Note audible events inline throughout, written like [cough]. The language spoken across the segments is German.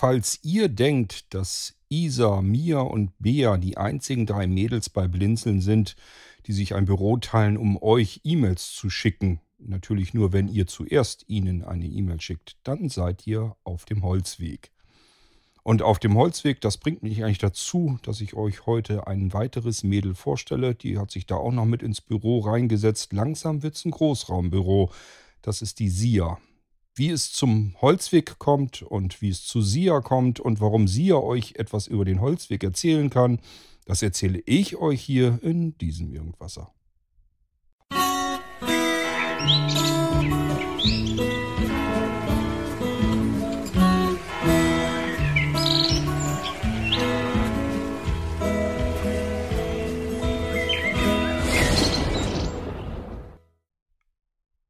Falls ihr denkt, dass Isa, Mia und Bea die einzigen drei Mädels bei Blinzeln sind, die sich ein Büro teilen, um euch E-Mails zu schicken, natürlich nur, wenn ihr zuerst ihnen eine E-Mail schickt, dann seid ihr auf dem Holzweg. Und auf dem Holzweg, das bringt mich eigentlich dazu, dass ich euch heute ein weiteres Mädel vorstelle. Die hat sich da auch noch mit ins Büro reingesetzt. Langsam wird es ein Großraumbüro. Das ist die SIA. Wie es zum Holzweg kommt und wie es zu SIA kommt und warum SIA euch etwas über den Holzweg erzählen kann, das erzähle ich euch hier in diesem Irgendwasser.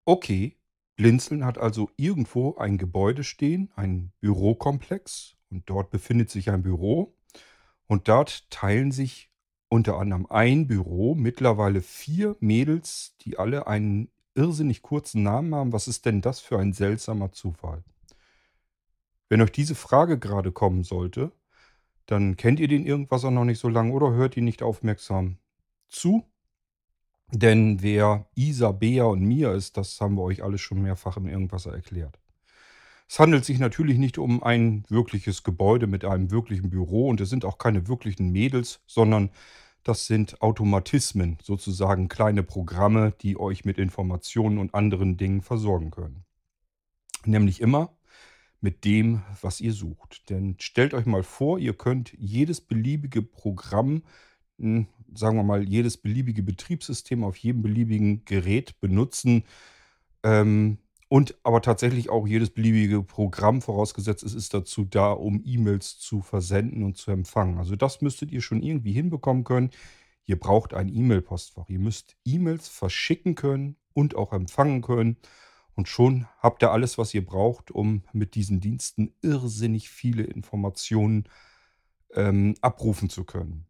Okay, Blinzeln hat also irgendwo ein Gebäude stehen, ein Bürokomplex und dort befindet sich ein Büro und dort teilen sich unter anderem ein Büro, mittlerweile vier Mädels, die alle einen irrsinnig kurzen Namen haben. Was ist denn das für ein seltsamer Zufall? Wenn euch diese Frage gerade kommen sollte, dann kennt ihr den irgendwas auch noch nicht so lange oder hört ihn nicht aufmerksam zu. Denn wer Isa, Bea und Mia ist, das haben wir euch alles schon mehrfach im Irgendwas erklärt. Es handelt sich natürlich nicht um ein wirkliches Gebäude mit einem wirklichen Büro und es sind auch keine wirklichen Mädels, sondern das sind Automatismen, sozusagen kleine Programme, die euch mit Informationen und anderen Dingen versorgen können. Nämlich immer mit dem, was ihr sucht. Denn stellt euch mal vor, ihr könnt jedes beliebige Programm sagen wir mal, jedes beliebige Betriebssystem auf jedem beliebigen Gerät benutzen. Ähm, und aber tatsächlich auch jedes beliebige Programm, vorausgesetzt es ist dazu da, um E-Mails zu versenden und zu empfangen. Also das müsstet ihr schon irgendwie hinbekommen können. Ihr braucht ein E-Mail-Postfach. Ihr müsst E-Mails verschicken können und auch empfangen können. Und schon habt ihr alles, was ihr braucht, um mit diesen Diensten irrsinnig viele Informationen ähm, abrufen zu können.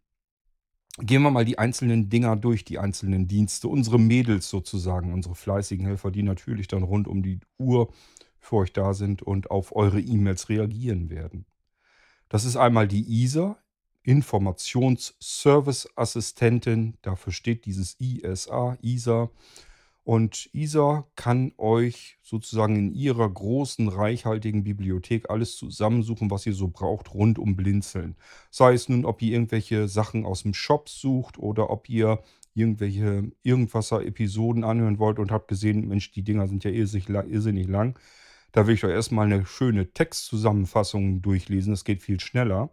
Gehen wir mal die einzelnen Dinger durch, die einzelnen Dienste. Unsere Mädels sozusagen, unsere fleißigen Helfer, die natürlich dann rund um die Uhr für euch da sind und auf eure E-Mails reagieren werden. Das ist einmal die ISA, Informationsservice-Assistentin. Dafür steht dieses ISA, ISA. Und ISA kann euch sozusagen in ihrer großen, reichhaltigen Bibliothek alles zusammensuchen, was ihr so braucht, rund um Blinzeln. Sei es nun, ob ihr irgendwelche Sachen aus dem Shop sucht oder ob ihr irgendwelche Irgendwasser-Episoden anhören wollt und habt gesehen, Mensch, die Dinger sind ja irrsinnig lang. Da will ich euch erstmal eine schöne Textzusammenfassung durchlesen. Das geht viel schneller.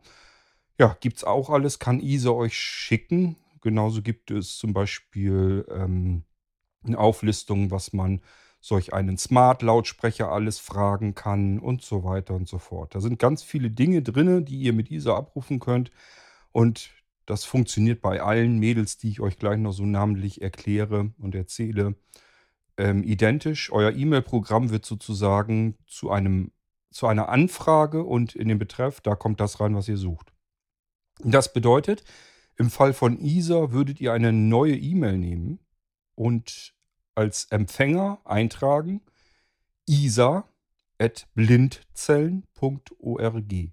Ja, gibt es auch alles, kann ISA euch schicken. Genauso gibt es zum Beispiel ähm, eine Auflistung, was man solch einen Smart-Lautsprecher alles fragen kann und so weiter und so fort. Da sind ganz viele Dinge drin, die ihr mit ISA abrufen könnt. Und das funktioniert bei allen Mädels, die ich euch gleich noch so namentlich erkläre und erzähle, ähm, identisch. Euer E-Mail-Programm wird sozusagen zu, einem, zu einer Anfrage und in den Betreff, da kommt das rein, was ihr sucht. Das bedeutet, im Fall von ISA würdet ihr eine neue E-Mail nehmen und als Empfänger eintragen isa.blindzellen.org.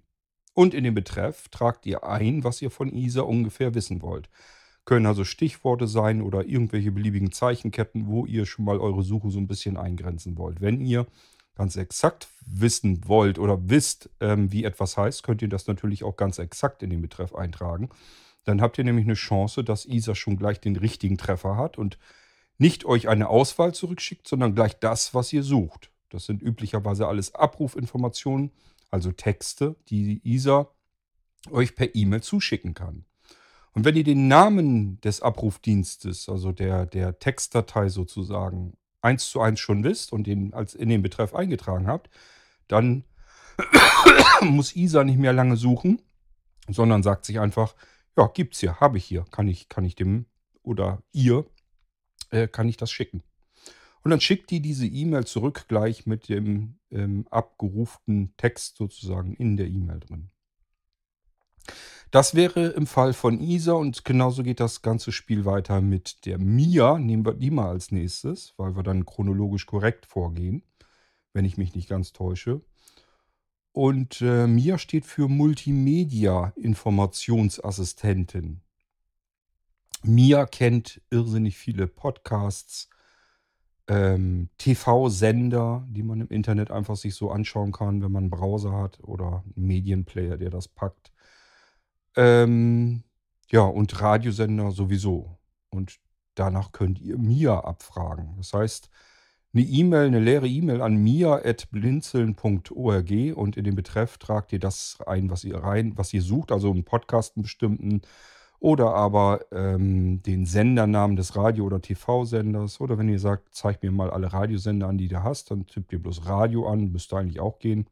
Und in den Betreff tragt ihr ein, was ihr von ISA ungefähr wissen wollt. Können also Stichworte sein oder irgendwelche beliebigen Zeichenketten, wo ihr schon mal eure Suche so ein bisschen eingrenzen wollt. Wenn ihr ganz exakt wissen wollt oder wisst, ähm, wie etwas heißt, könnt ihr das natürlich auch ganz exakt in den Betreff eintragen. Dann habt ihr nämlich eine Chance, dass ISA schon gleich den richtigen Treffer hat und nicht euch eine Auswahl zurückschickt, sondern gleich das, was ihr sucht. Das sind üblicherweise alles Abrufinformationen, also Texte, die ISA euch per E-Mail zuschicken kann. Und wenn ihr den Namen des Abrufdienstes, also der, der Textdatei sozusagen, eins zu eins schon wisst und den als in den Betreff eingetragen habt, dann [coughs] muss ISA nicht mehr lange suchen, sondern sagt sich einfach, ja, gibt's hier, habe ich hier, kann ich, kann ich dem oder ihr äh, kann ich das schicken. Und dann schickt die diese E-Mail zurück gleich mit dem ähm, abgerufenen Text sozusagen in der E-Mail drin. Das wäre im Fall von Isa und genauso geht das ganze Spiel weiter mit der Mia. Nehmen wir die mal als nächstes, weil wir dann chronologisch korrekt vorgehen, wenn ich mich nicht ganz täusche. Und äh, MIA steht für Multimedia-Informationsassistentin. MIA kennt irrsinnig viele Podcasts, ähm, TV-Sender, die man im Internet einfach sich so anschauen kann, wenn man einen Browser hat oder einen Medienplayer, der das packt. Ähm, ja, und Radiosender sowieso. Und danach könnt ihr Mia abfragen. Das heißt, eine E-Mail, eine leere E-Mail an mia.blinzeln.org und in den Betreff tragt ihr das ein, was ihr rein, was ihr sucht, also einen Podcast, einen bestimmten oder aber ähm, den Sendernamen des Radio- oder TV-Senders. Oder wenn ihr sagt, zeig mir mal alle Radiosender an, die du hast, dann tippt ihr bloß Radio an, müsste eigentlich auch gehen.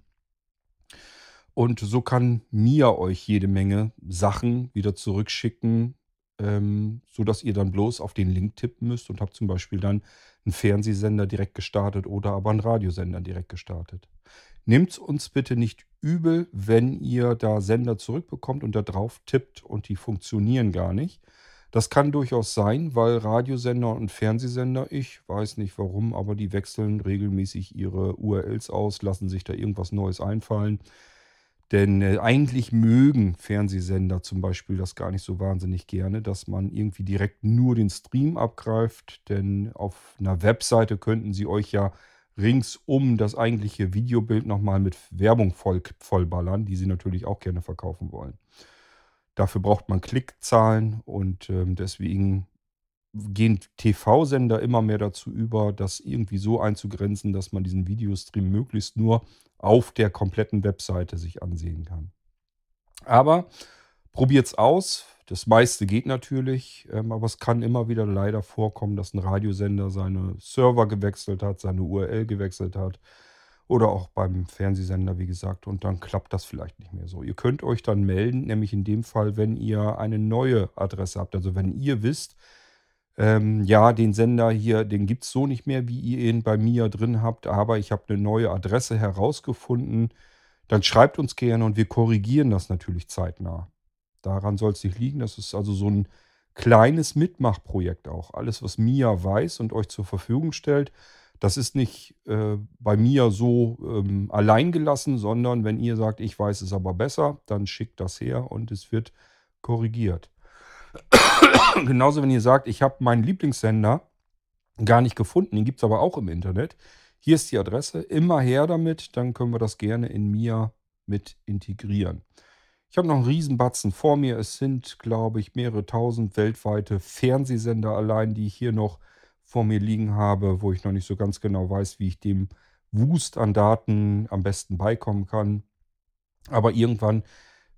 Und so kann Mia euch jede Menge Sachen wieder zurückschicken, ähm, sodass ihr dann bloß auf den Link tippen müsst und habt zum Beispiel dann einen Fernsehsender direkt gestartet oder aber einen Radiosender direkt gestartet. Nehmt uns bitte nicht übel, wenn ihr da Sender zurückbekommt und da drauf tippt und die funktionieren gar nicht. Das kann durchaus sein, weil Radiosender und Fernsehsender, ich weiß nicht warum, aber die wechseln regelmäßig ihre URLs aus, lassen sich da irgendwas Neues einfallen. Denn äh, eigentlich mögen Fernsehsender zum Beispiel das gar nicht so wahnsinnig gerne, dass man irgendwie direkt nur den Stream abgreift. Denn auf einer Webseite könnten sie euch ja ringsum das eigentliche Videobild nochmal mit Werbung voll, vollballern, die sie natürlich auch gerne verkaufen wollen. Dafür braucht man Klickzahlen und ähm, deswegen gehen TV-Sender immer mehr dazu über, das irgendwie so einzugrenzen, dass man diesen Videostream möglichst nur auf der kompletten Webseite sich ansehen kann. Aber probiert es aus. Das meiste geht natürlich, ähm, aber es kann immer wieder leider vorkommen, dass ein Radiosender seine Server gewechselt hat, seine URL gewechselt hat. Oder auch beim Fernsehsender, wie gesagt, und dann klappt das vielleicht nicht mehr so. Ihr könnt euch dann melden, nämlich in dem Fall, wenn ihr eine neue Adresse habt. Also wenn ihr wisst, ähm, ja, den Sender hier, den gibt es so nicht mehr, wie ihr ihn bei mir drin habt, aber ich habe eine neue Adresse herausgefunden, dann schreibt uns gerne und wir korrigieren das natürlich zeitnah. Daran soll es nicht liegen. Das ist also so ein kleines Mitmachprojekt auch. Alles, was Mia weiß und euch zur Verfügung stellt, das ist nicht äh, bei mir so ähm, allein gelassen, sondern wenn ihr sagt, ich weiß es aber besser, dann schickt das her und es wird korrigiert. [coughs] Genauso, wenn ihr sagt, ich habe meinen Lieblingssender gar nicht gefunden, den gibt es aber auch im Internet. Hier ist die Adresse, immer her damit, dann können wir das gerne in Mia mit integrieren. Ich habe noch einen Riesenbatzen vor mir. Es sind, glaube ich, mehrere tausend weltweite Fernsehsender allein, die ich hier noch vor mir liegen habe, wo ich noch nicht so ganz genau weiß, wie ich dem Wust an Daten am besten beikommen kann. Aber irgendwann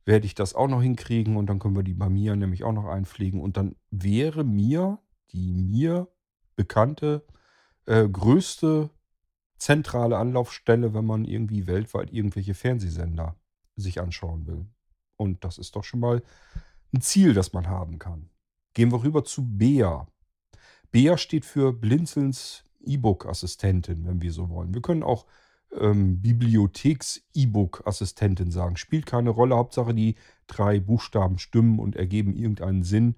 werde ich das auch noch hinkriegen und dann können wir die bei mir nämlich auch noch einpflegen. Und dann wäre mir die mir bekannte äh, größte zentrale Anlaufstelle, wenn man irgendwie weltweit irgendwelche Fernsehsender sich anschauen will. Und das ist doch schon mal ein Ziel, das man haben kann. Gehen wir rüber zu Bea. Bea steht für Blinzelns E-Book-Assistentin, wenn wir so wollen. Wir können auch ähm, Bibliotheks-E-Book-Assistentin sagen. Spielt keine Rolle. Hauptsache die drei Buchstaben stimmen und ergeben irgendeinen Sinn,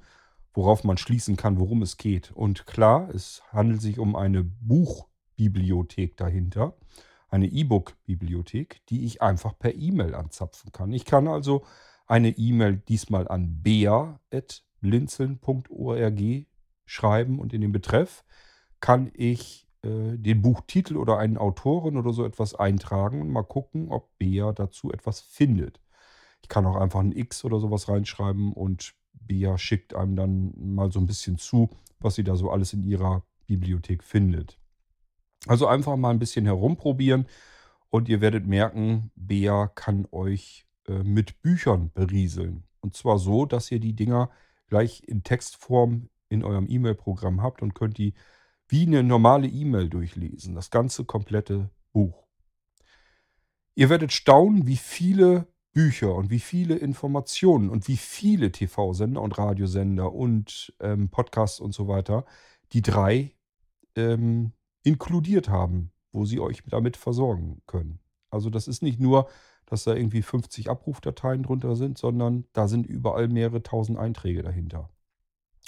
worauf man schließen kann, worum es geht. Und klar, es handelt sich um eine Buchbibliothek dahinter eine E-Book-Bibliothek, die ich einfach per E-Mail anzapfen kann. Ich kann also eine E-Mail diesmal an bea.blinzeln.org schreiben und in den Betreff kann ich äh, den Buchtitel oder einen Autoren oder so etwas eintragen und mal gucken, ob Bea dazu etwas findet. Ich kann auch einfach ein X oder sowas reinschreiben und Bea schickt einem dann mal so ein bisschen zu, was sie da so alles in ihrer Bibliothek findet. Also einfach mal ein bisschen herumprobieren und ihr werdet merken, Bea kann euch äh, mit Büchern berieseln. Und zwar so, dass ihr die Dinger gleich in Textform in eurem E-Mail-Programm habt und könnt die wie eine normale E-Mail durchlesen. Das ganze komplette Buch. Ihr werdet staunen, wie viele Bücher und wie viele Informationen und wie viele TV-Sender und Radiosender und ähm, Podcasts und so weiter die drei ähm, inkludiert haben, wo sie euch damit versorgen können. Also das ist nicht nur, dass da irgendwie 50 Abrufdateien drunter sind, sondern da sind überall mehrere tausend Einträge dahinter.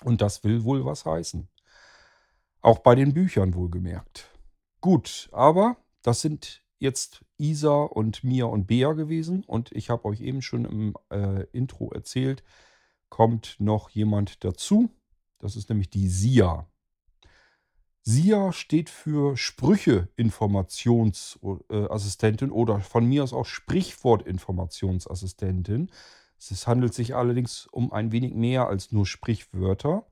Und das will wohl was heißen. Auch bei den Büchern wohlgemerkt. Gut, aber das sind jetzt Isa und Mia und Bea gewesen. Und ich habe euch eben schon im äh, Intro erzählt, kommt noch jemand dazu. Das ist nämlich die Sia. SIA steht für Sprüche-Informationsassistentin oder von mir aus auch Sprichwort-Informationsassistentin. Es handelt sich allerdings um ein wenig mehr als nur Sprichwörter,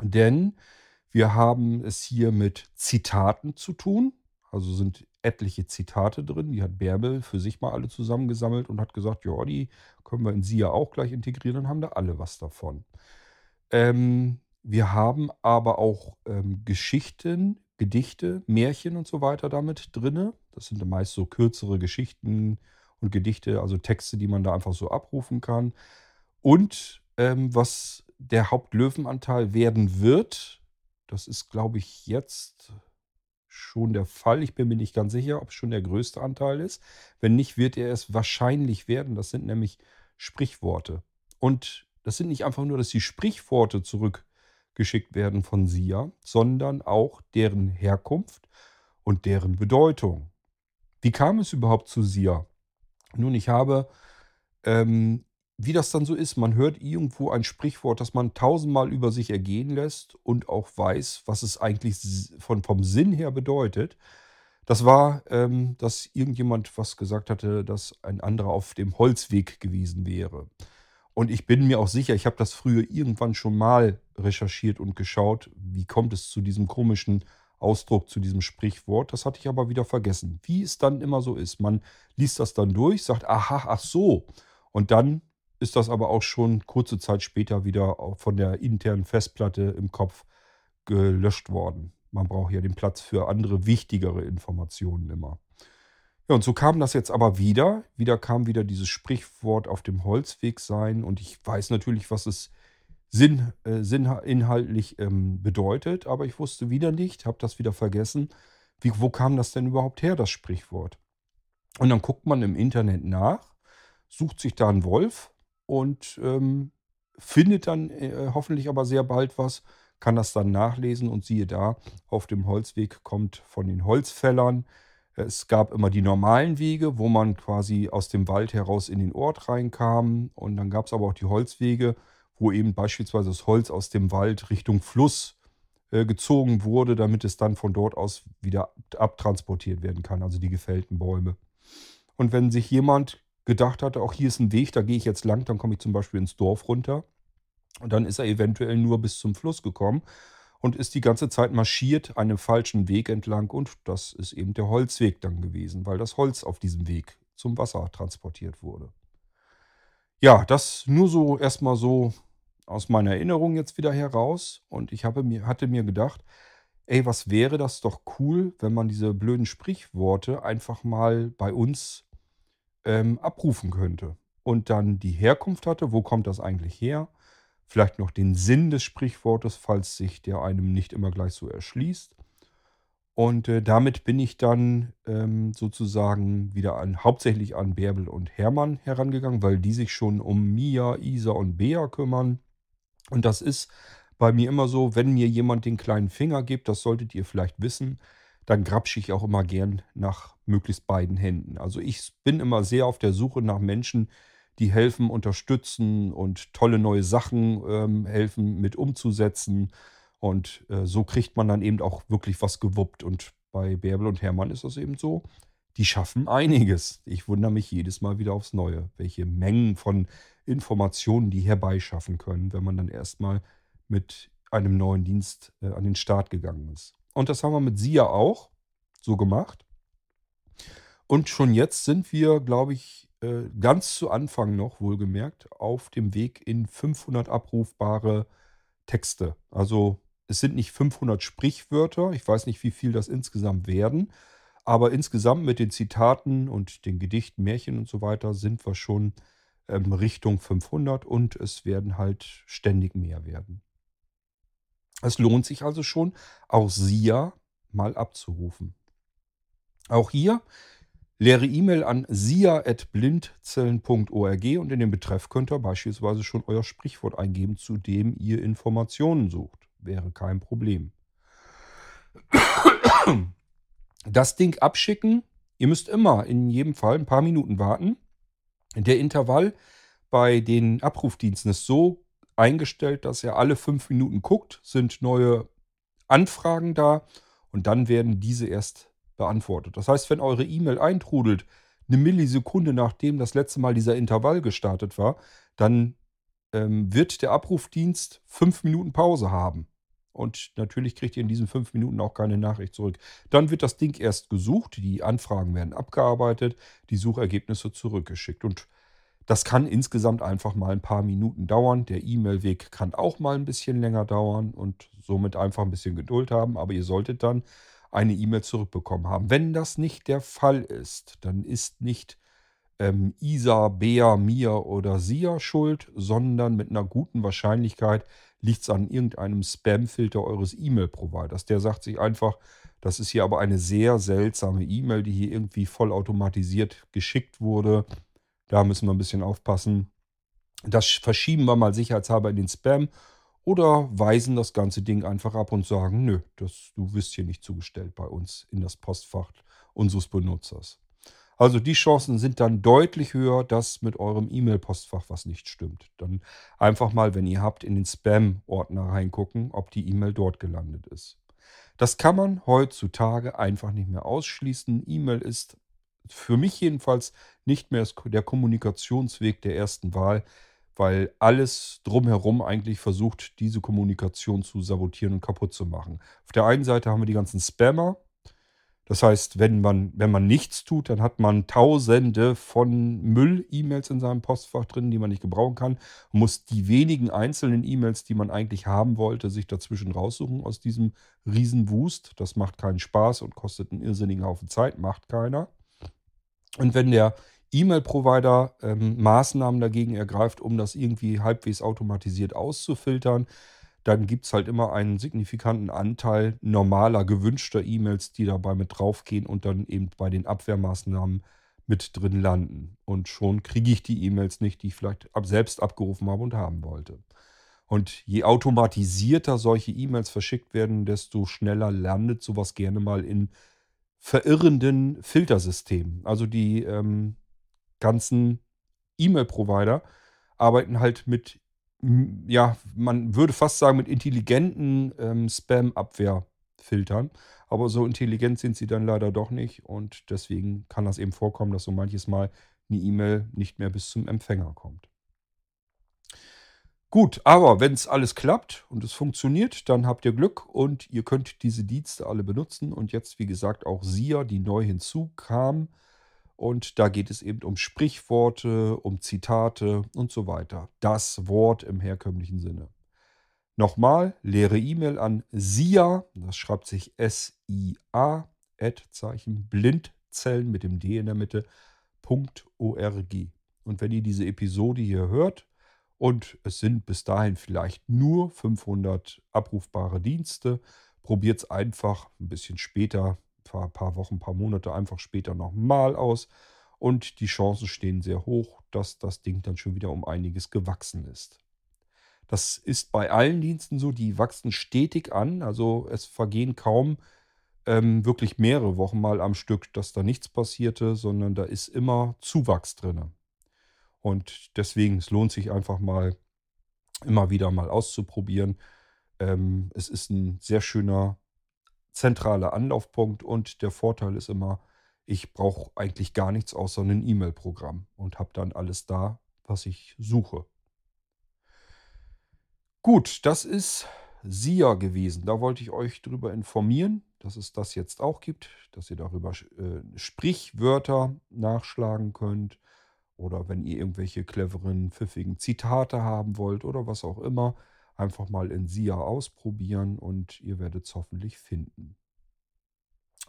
denn wir haben es hier mit Zitaten zu tun. Also sind etliche Zitate drin. Die hat Bärbel für sich mal alle zusammengesammelt und hat gesagt, ja, die können wir in SIA auch gleich integrieren, dann haben da alle was davon. Ähm, wir haben aber auch ähm, Geschichten, Gedichte, Märchen und so weiter damit drinne. Das sind meist so kürzere Geschichten und Gedichte, also Texte, die man da einfach so abrufen kann. Und ähm, was der Hauptlöwenanteil werden wird, das ist, glaube ich, jetzt schon der Fall. Ich bin mir nicht ganz sicher, ob es schon der größte Anteil ist. Wenn nicht, wird er es wahrscheinlich werden. Das sind nämlich Sprichworte. Und das sind nicht einfach nur, dass die Sprichworte zurück geschickt werden von Sia, sondern auch deren Herkunft und deren Bedeutung. Wie kam es überhaupt zu Sia? Nun, ich habe, ähm, wie das dann so ist, man hört irgendwo ein Sprichwort, das man tausendmal über sich ergehen lässt und auch weiß, was es eigentlich von, vom Sinn her bedeutet. Das war, ähm, dass irgendjemand was gesagt hatte, dass ein anderer auf dem Holzweg gewesen wäre. Und ich bin mir auch sicher, ich habe das früher irgendwann schon mal recherchiert und geschaut, wie kommt es zu diesem komischen Ausdruck, zu diesem Sprichwort. Das hatte ich aber wieder vergessen. Wie es dann immer so ist. Man liest das dann durch, sagt, aha, ach so. Und dann ist das aber auch schon kurze Zeit später wieder von der internen Festplatte im Kopf gelöscht worden. Man braucht ja den Platz für andere, wichtigere Informationen immer. Ja, und so kam das jetzt aber wieder. Wieder kam wieder dieses Sprichwort auf dem Holzweg sein. Und ich weiß natürlich, was es Sinn, äh, inhaltlich ähm, bedeutet, aber ich wusste wieder nicht, habe das wieder vergessen. Wie, wo kam das denn überhaupt her, das Sprichwort? Und dann guckt man im Internet nach, sucht sich da einen Wolf und ähm, findet dann äh, hoffentlich aber sehr bald was, kann das dann nachlesen und siehe da, auf dem Holzweg kommt von den Holzfällern es gab immer die normalen Wege, wo man quasi aus dem Wald heraus in den Ort reinkam. Und dann gab es aber auch die Holzwege, wo eben beispielsweise das Holz aus dem Wald Richtung Fluss äh, gezogen wurde, damit es dann von dort aus wieder abtransportiert werden kann, also die gefällten Bäume. Und wenn sich jemand gedacht hatte, auch hier ist ein Weg, da gehe ich jetzt lang, dann komme ich zum Beispiel ins Dorf runter. Und dann ist er eventuell nur bis zum Fluss gekommen und ist die ganze Zeit marschiert einem falschen Weg entlang und das ist eben der Holzweg dann gewesen, weil das Holz auf diesem Weg zum Wasser transportiert wurde. Ja, das nur so erstmal so aus meiner Erinnerung jetzt wieder heraus und ich habe mir, hatte mir gedacht, ey, was wäre das doch cool, wenn man diese blöden Sprichworte einfach mal bei uns ähm, abrufen könnte und dann die Herkunft hatte, wo kommt das eigentlich her? Vielleicht noch den Sinn des Sprichwortes, falls sich der einem nicht immer gleich so erschließt. Und äh, damit bin ich dann ähm, sozusagen wieder an, hauptsächlich an Bärbel und Hermann herangegangen, weil die sich schon um Mia, Isa und Bea kümmern. Und das ist bei mir immer so, wenn mir jemand den kleinen Finger gibt, das solltet ihr vielleicht wissen, dann grapsche ich auch immer gern nach möglichst beiden Händen. Also ich bin immer sehr auf der Suche nach Menschen, die helfen, unterstützen und tolle neue Sachen ähm, helfen mit umzusetzen. Und äh, so kriegt man dann eben auch wirklich was gewuppt. Und bei Bärbel und Hermann ist das eben so. Die schaffen einiges. Ich wundere mich jedes Mal wieder aufs Neue, welche Mengen von Informationen die herbeischaffen können, wenn man dann erstmal mit einem neuen Dienst äh, an den Start gegangen ist. Und das haben wir mit SIA auch so gemacht. Und schon jetzt sind wir, glaube ich, äh, ganz zu Anfang noch, wohlgemerkt, auf dem Weg in 500 abrufbare Texte. Also es sind nicht 500 Sprichwörter, ich weiß nicht, wie viel das insgesamt werden, aber insgesamt mit den Zitaten und den Gedichten, Märchen und so weiter sind wir schon ähm, Richtung 500 und es werden halt ständig mehr werden. Es lohnt sich also schon, auch SIA mal abzurufen. Auch hier Leere E-Mail an sia.blindzellen.org und in den Betreff könnt ihr beispielsweise schon euer Sprichwort eingeben, zu dem ihr Informationen sucht. Wäre kein Problem. Das Ding abschicken. Ihr müsst immer in jedem Fall ein paar Minuten warten. Der Intervall bei den Abrufdiensten ist so eingestellt, dass er alle fünf Minuten guckt, sind neue Anfragen da und dann werden diese erst beantwortet. Das heißt, wenn eure E-Mail eintrudelt, eine Millisekunde nachdem das letzte Mal dieser Intervall gestartet war, dann ähm, wird der Abrufdienst fünf Minuten Pause haben. Und natürlich kriegt ihr in diesen fünf Minuten auch keine Nachricht zurück. Dann wird das Ding erst gesucht, die Anfragen werden abgearbeitet, die Suchergebnisse zurückgeschickt. Und das kann insgesamt einfach mal ein paar Minuten dauern. Der E-Mail-Weg kann auch mal ein bisschen länger dauern und somit einfach ein bisschen Geduld haben. Aber ihr solltet dann eine E-Mail zurückbekommen haben. Wenn das nicht der Fall ist, dann ist nicht ähm, Isa, Bea, Mia oder Sia schuld, sondern mit einer guten Wahrscheinlichkeit liegt es an irgendeinem Spam-Filter eures E-Mail-Providers. Der sagt sich einfach, das ist hier aber eine sehr seltsame E-Mail, die hier irgendwie vollautomatisiert geschickt wurde. Da müssen wir ein bisschen aufpassen. Das verschieben wir mal sicherheitshalber in den Spam oder weisen das ganze Ding einfach ab und sagen, nö, das, du wirst hier nicht zugestellt bei uns in das Postfach unseres Benutzers. Also die Chancen sind dann deutlich höher, dass mit eurem E-Mail-Postfach was nicht stimmt. Dann einfach mal, wenn ihr habt, in den Spam-Ordner reingucken, ob die E-Mail dort gelandet ist. Das kann man heutzutage einfach nicht mehr ausschließen. E-Mail ist für mich jedenfalls nicht mehr der Kommunikationsweg der ersten Wahl, weil alles drumherum eigentlich versucht, diese Kommunikation zu sabotieren und kaputt zu machen. Auf der einen Seite haben wir die ganzen Spammer. Das heißt, wenn man, wenn man nichts tut, dann hat man tausende von Müll-E-Mails in seinem Postfach drin, die man nicht gebrauchen kann. Man muss die wenigen einzelnen E-Mails, die man eigentlich haben wollte, sich dazwischen raussuchen aus diesem Riesenwust. Das macht keinen Spaß und kostet einen irrsinnigen Haufen Zeit, macht keiner. Und wenn der E-Mail-Provider ähm, Maßnahmen dagegen ergreift, um das irgendwie halbwegs automatisiert auszufiltern, dann gibt es halt immer einen signifikanten Anteil normaler, gewünschter E-Mails, die dabei mit draufgehen und dann eben bei den Abwehrmaßnahmen mit drin landen. Und schon kriege ich die E-Mails nicht, die ich vielleicht selbst abgerufen habe und haben wollte. Und je automatisierter solche E-Mails verschickt werden, desto schneller landet sowas gerne mal in verirrenden Filtersystemen. Also die ähm, ganzen E-Mail-Provider arbeiten halt mit, ja, man würde fast sagen, mit intelligenten ähm, Spam-Abwehrfiltern. Aber so intelligent sind sie dann leider doch nicht. Und deswegen kann das eben vorkommen, dass so manches Mal eine E-Mail nicht mehr bis zum Empfänger kommt. Gut, aber wenn es alles klappt und es funktioniert, dann habt ihr Glück und ihr könnt diese Dienste alle benutzen. Und jetzt, wie gesagt, auch SIA, die neu hinzukam. Und da geht es eben um Sprichworte, um Zitate und so weiter. Das Wort im herkömmlichen Sinne. Nochmal, leere E-Mail an SIA, das schreibt sich S-I-A, Ad-Zeichen, Blindzellen mit dem D in der Mitte, .org. Und wenn ihr diese Episode hier hört, und es sind bis dahin vielleicht nur 500 abrufbare Dienste. Probiert es einfach ein bisschen später, ein paar Wochen, paar Monate einfach später nochmal aus. Und die Chancen stehen sehr hoch, dass das Ding dann schon wieder um einiges gewachsen ist. Das ist bei allen Diensten so, die wachsen stetig an. Also es vergehen kaum ähm, wirklich mehrere Wochen mal am Stück, dass da nichts passierte, sondern da ist immer Zuwachs drin. Und deswegen, es lohnt sich einfach mal, immer wieder mal auszuprobieren. Ähm, es ist ein sehr schöner zentraler Anlaufpunkt und der Vorteil ist immer, ich brauche eigentlich gar nichts außer ein E-Mail-Programm und habe dann alles da, was ich suche. Gut, das ist SIA gewesen. Da wollte ich euch darüber informieren, dass es das jetzt auch gibt, dass ihr darüber äh, Sprichwörter nachschlagen könnt, oder wenn ihr irgendwelche cleveren, pfiffigen Zitate haben wollt oder was auch immer, einfach mal in SIA ausprobieren und ihr werdet es hoffentlich finden.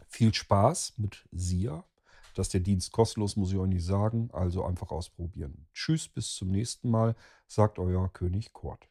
Viel Spaß mit SIA. Dass der Dienst kostenlos, muss ich euch nicht sagen. Also einfach ausprobieren. Tschüss, bis zum nächsten Mal, sagt euer König Kurt.